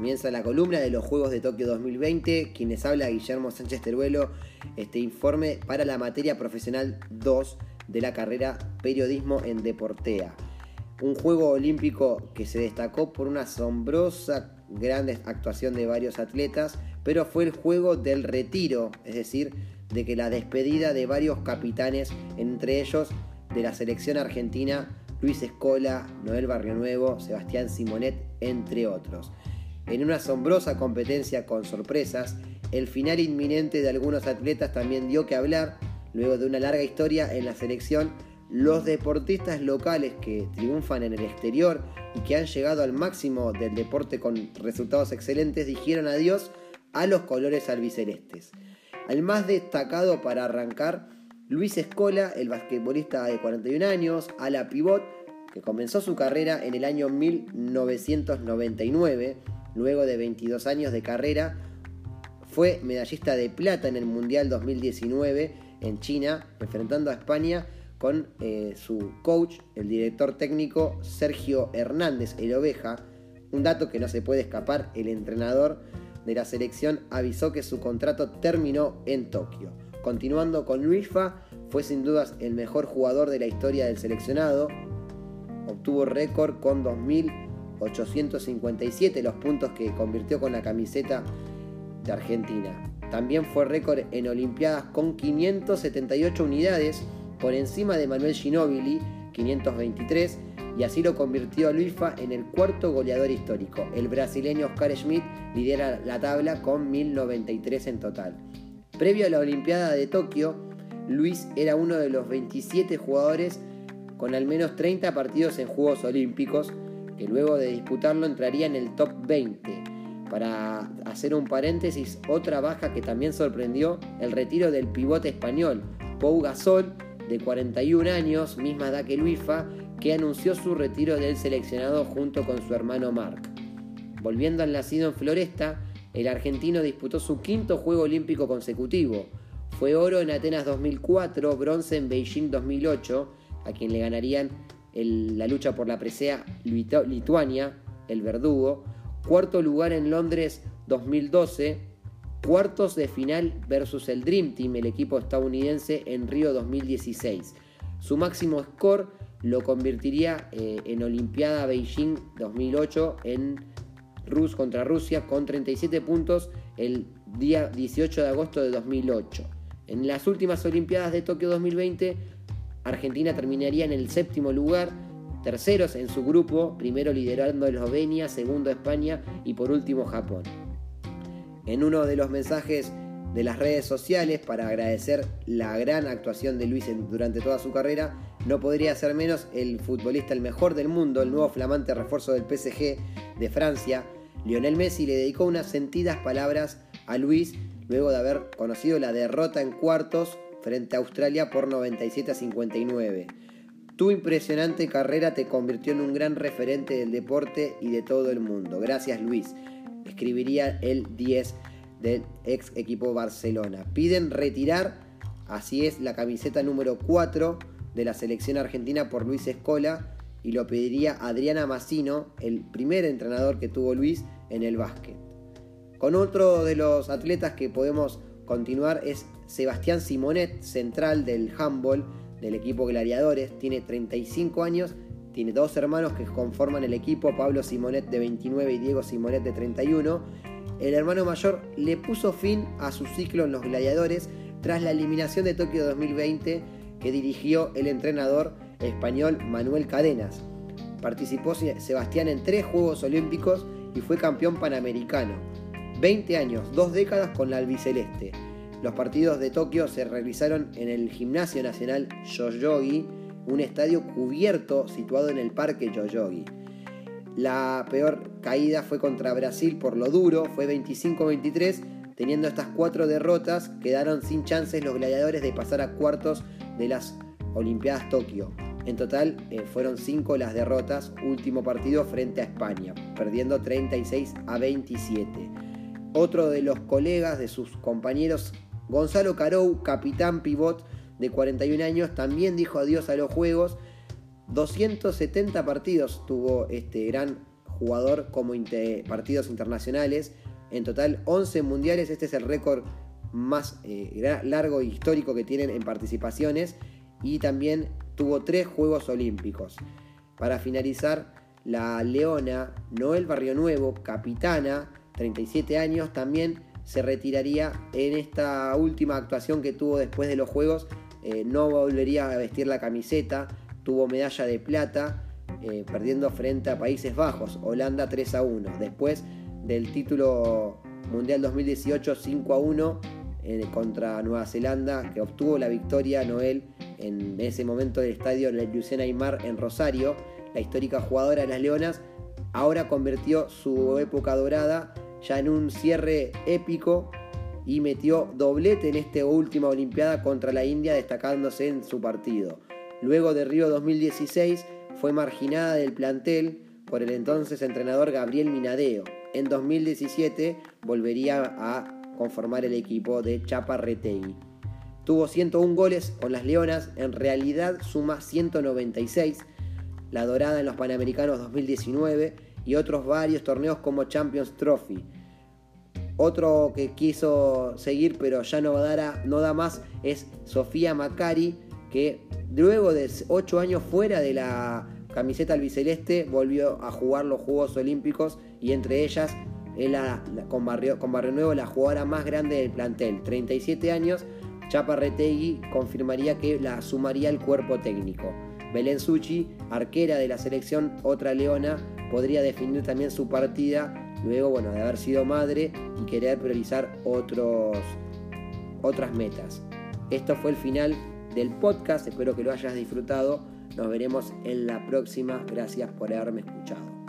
Comienza la columna de los Juegos de Tokio 2020. Quienes habla Guillermo Sánchez Teruelo. Este informe para la materia profesional 2 de la carrera Periodismo en Deportea. Un juego olímpico que se destacó por una asombrosa gran actuación de varios atletas, pero fue el juego del retiro, es decir, de que la despedida de varios capitanes, entre ellos de la selección argentina, Luis Escola, Noel Barrio Nuevo, Sebastián Simonet, entre otros. En una asombrosa competencia con sorpresas, el final inminente de algunos atletas también dio que hablar, luego de una larga historia en la selección, los deportistas locales que triunfan en el exterior y que han llegado al máximo del deporte con resultados excelentes dijeron adiós a los colores albicelestes. Al más destacado para arrancar, Luis Escola, el basquetbolista de 41 años, a la pivot, que comenzó su carrera en el año 1999 luego de 22 años de carrera, fue medallista de plata en el Mundial 2019 en China, enfrentando a España con eh, su coach, el director técnico Sergio Hernández, el oveja. Un dato que no se puede escapar, el entrenador de la selección avisó que su contrato terminó en Tokio. Continuando con Luisfa, fue sin dudas el mejor jugador de la historia del seleccionado. Obtuvo récord con 2000 857 los puntos que convirtió con la camiseta de Argentina. También fue récord en Olimpiadas con 578 unidades por encima de Manuel Ginóbili, 523, y así lo convirtió a Luifa en el cuarto goleador histórico. El brasileño Oscar Schmidt lidera la tabla con 1093 en total. Previo a la Olimpiada de Tokio, Luis era uno de los 27 jugadores con al menos 30 partidos en Juegos Olímpicos, que luego de disputarlo entraría en el top 20. Para hacer un paréntesis, otra baja que también sorprendió, el retiro del pivote español, Pau Gasol, de 41 años, misma edad que Luifa, que anunció su retiro del seleccionado junto con su hermano Marc. Volviendo al nacido en Floresta, el argentino disputó su quinto Juego Olímpico consecutivo. Fue oro en Atenas 2004, bronce en Beijing 2008, a quien le ganarían la lucha por la presea Lituania, el verdugo, cuarto lugar en Londres 2012, cuartos de final versus el Dream Team, el equipo estadounidense en Río 2016. Su máximo score lo convertiría eh, en Olimpiada Beijing 2008 en Rus contra Rusia con 37 puntos el día 18 de agosto de 2008. En las últimas Olimpiadas de Tokio 2020 Argentina terminaría en el séptimo lugar, terceros en su grupo, primero liderando Eslovenia, segundo España y por último Japón. En uno de los mensajes de las redes sociales para agradecer la gran actuación de Luis durante toda su carrera, no podría ser menos el futbolista el mejor del mundo, el nuevo flamante refuerzo del PSG de Francia, Lionel Messi le dedicó unas sentidas palabras a Luis luego de haber conocido la derrota en cuartos frente a Australia por 97 a 59. Tu impresionante carrera te convirtió en un gran referente del deporte y de todo el mundo. Gracias Luis, escribiría el 10 del ex equipo Barcelona. Piden retirar, así es, la camiseta número 4 de la selección argentina por Luis Escola y lo pediría Adriana Massino, el primer entrenador que tuvo Luis en el básquet. Con otro de los atletas que podemos continuar es Sebastián Simonet, central del handball del equipo Gladiadores. Tiene 35 años, tiene dos hermanos que conforman el equipo, Pablo Simonet de 29 y Diego Simonet de 31. El hermano mayor le puso fin a su ciclo en los Gladiadores tras la eliminación de Tokio 2020 que dirigió el entrenador español Manuel Cadenas. Participó Sebastián en tres Juegos Olímpicos y fue campeón panamericano. 20 años, dos décadas con la albiceleste. Los partidos de Tokio se realizaron en el Gimnasio Nacional Yoyogi, un estadio cubierto situado en el Parque Yoyogi. La peor caída fue contra Brasil por lo duro, fue 25-23. Teniendo estas cuatro derrotas, quedaron sin chances los gladiadores de pasar a cuartos de las Olimpiadas Tokio. En total eh, fueron cinco las derrotas, último partido frente a España, perdiendo 36 a 27. Otro de los colegas de sus compañeros, Gonzalo Carou, capitán pivot de 41 años, también dijo adiós a los Juegos. 270 partidos tuvo este gran jugador como partidos internacionales. En total 11 mundiales, este es el récord más eh, largo e histórico que tienen en participaciones. Y también tuvo tres Juegos Olímpicos. Para finalizar, la leona Noel Barrio Nuevo, capitana, 37 años, también se retiraría en esta última actuación que tuvo después de los Juegos. Eh, no volvería a vestir la camiseta, tuvo medalla de plata, eh, perdiendo frente a Países Bajos, Holanda 3 a 1. Después del título Mundial 2018 5 a 1 eh, contra Nueva Zelanda, que obtuvo la victoria Noel en ese momento del estadio Lucena Aymar en Rosario. La histórica jugadora de las Leonas ahora convirtió su época dorada ya en un cierre épico y metió doblete en esta última Olimpiada contra la India destacándose en su partido. Luego de Río 2016 fue marginada del plantel por el entonces entrenador Gabriel Minadeo. En 2017 volvería a conformar el equipo de Chaparretegui. Tuvo 101 goles con las Leonas, en realidad suma 196. La Dorada en los Panamericanos 2019 y otros varios torneos como Champions Trophy. Otro que quiso seguir pero ya no, no da más es Sofía Macari, que luego de 8 años fuera de la camiseta albiceleste volvió a jugar los Juegos Olímpicos y entre ellas con, Barrio, con Barrio Nuevo la jugadora más grande del plantel, 37 años, Chapa Retegui confirmaría que la sumaría el cuerpo técnico. Belén Suchi, arquera de la selección, otra leona, podría definir también su partida luego bueno, de haber sido madre y querer priorizar otros, otras metas. Esto fue el final del podcast, espero que lo hayas disfrutado. Nos veremos en la próxima. Gracias por haberme escuchado.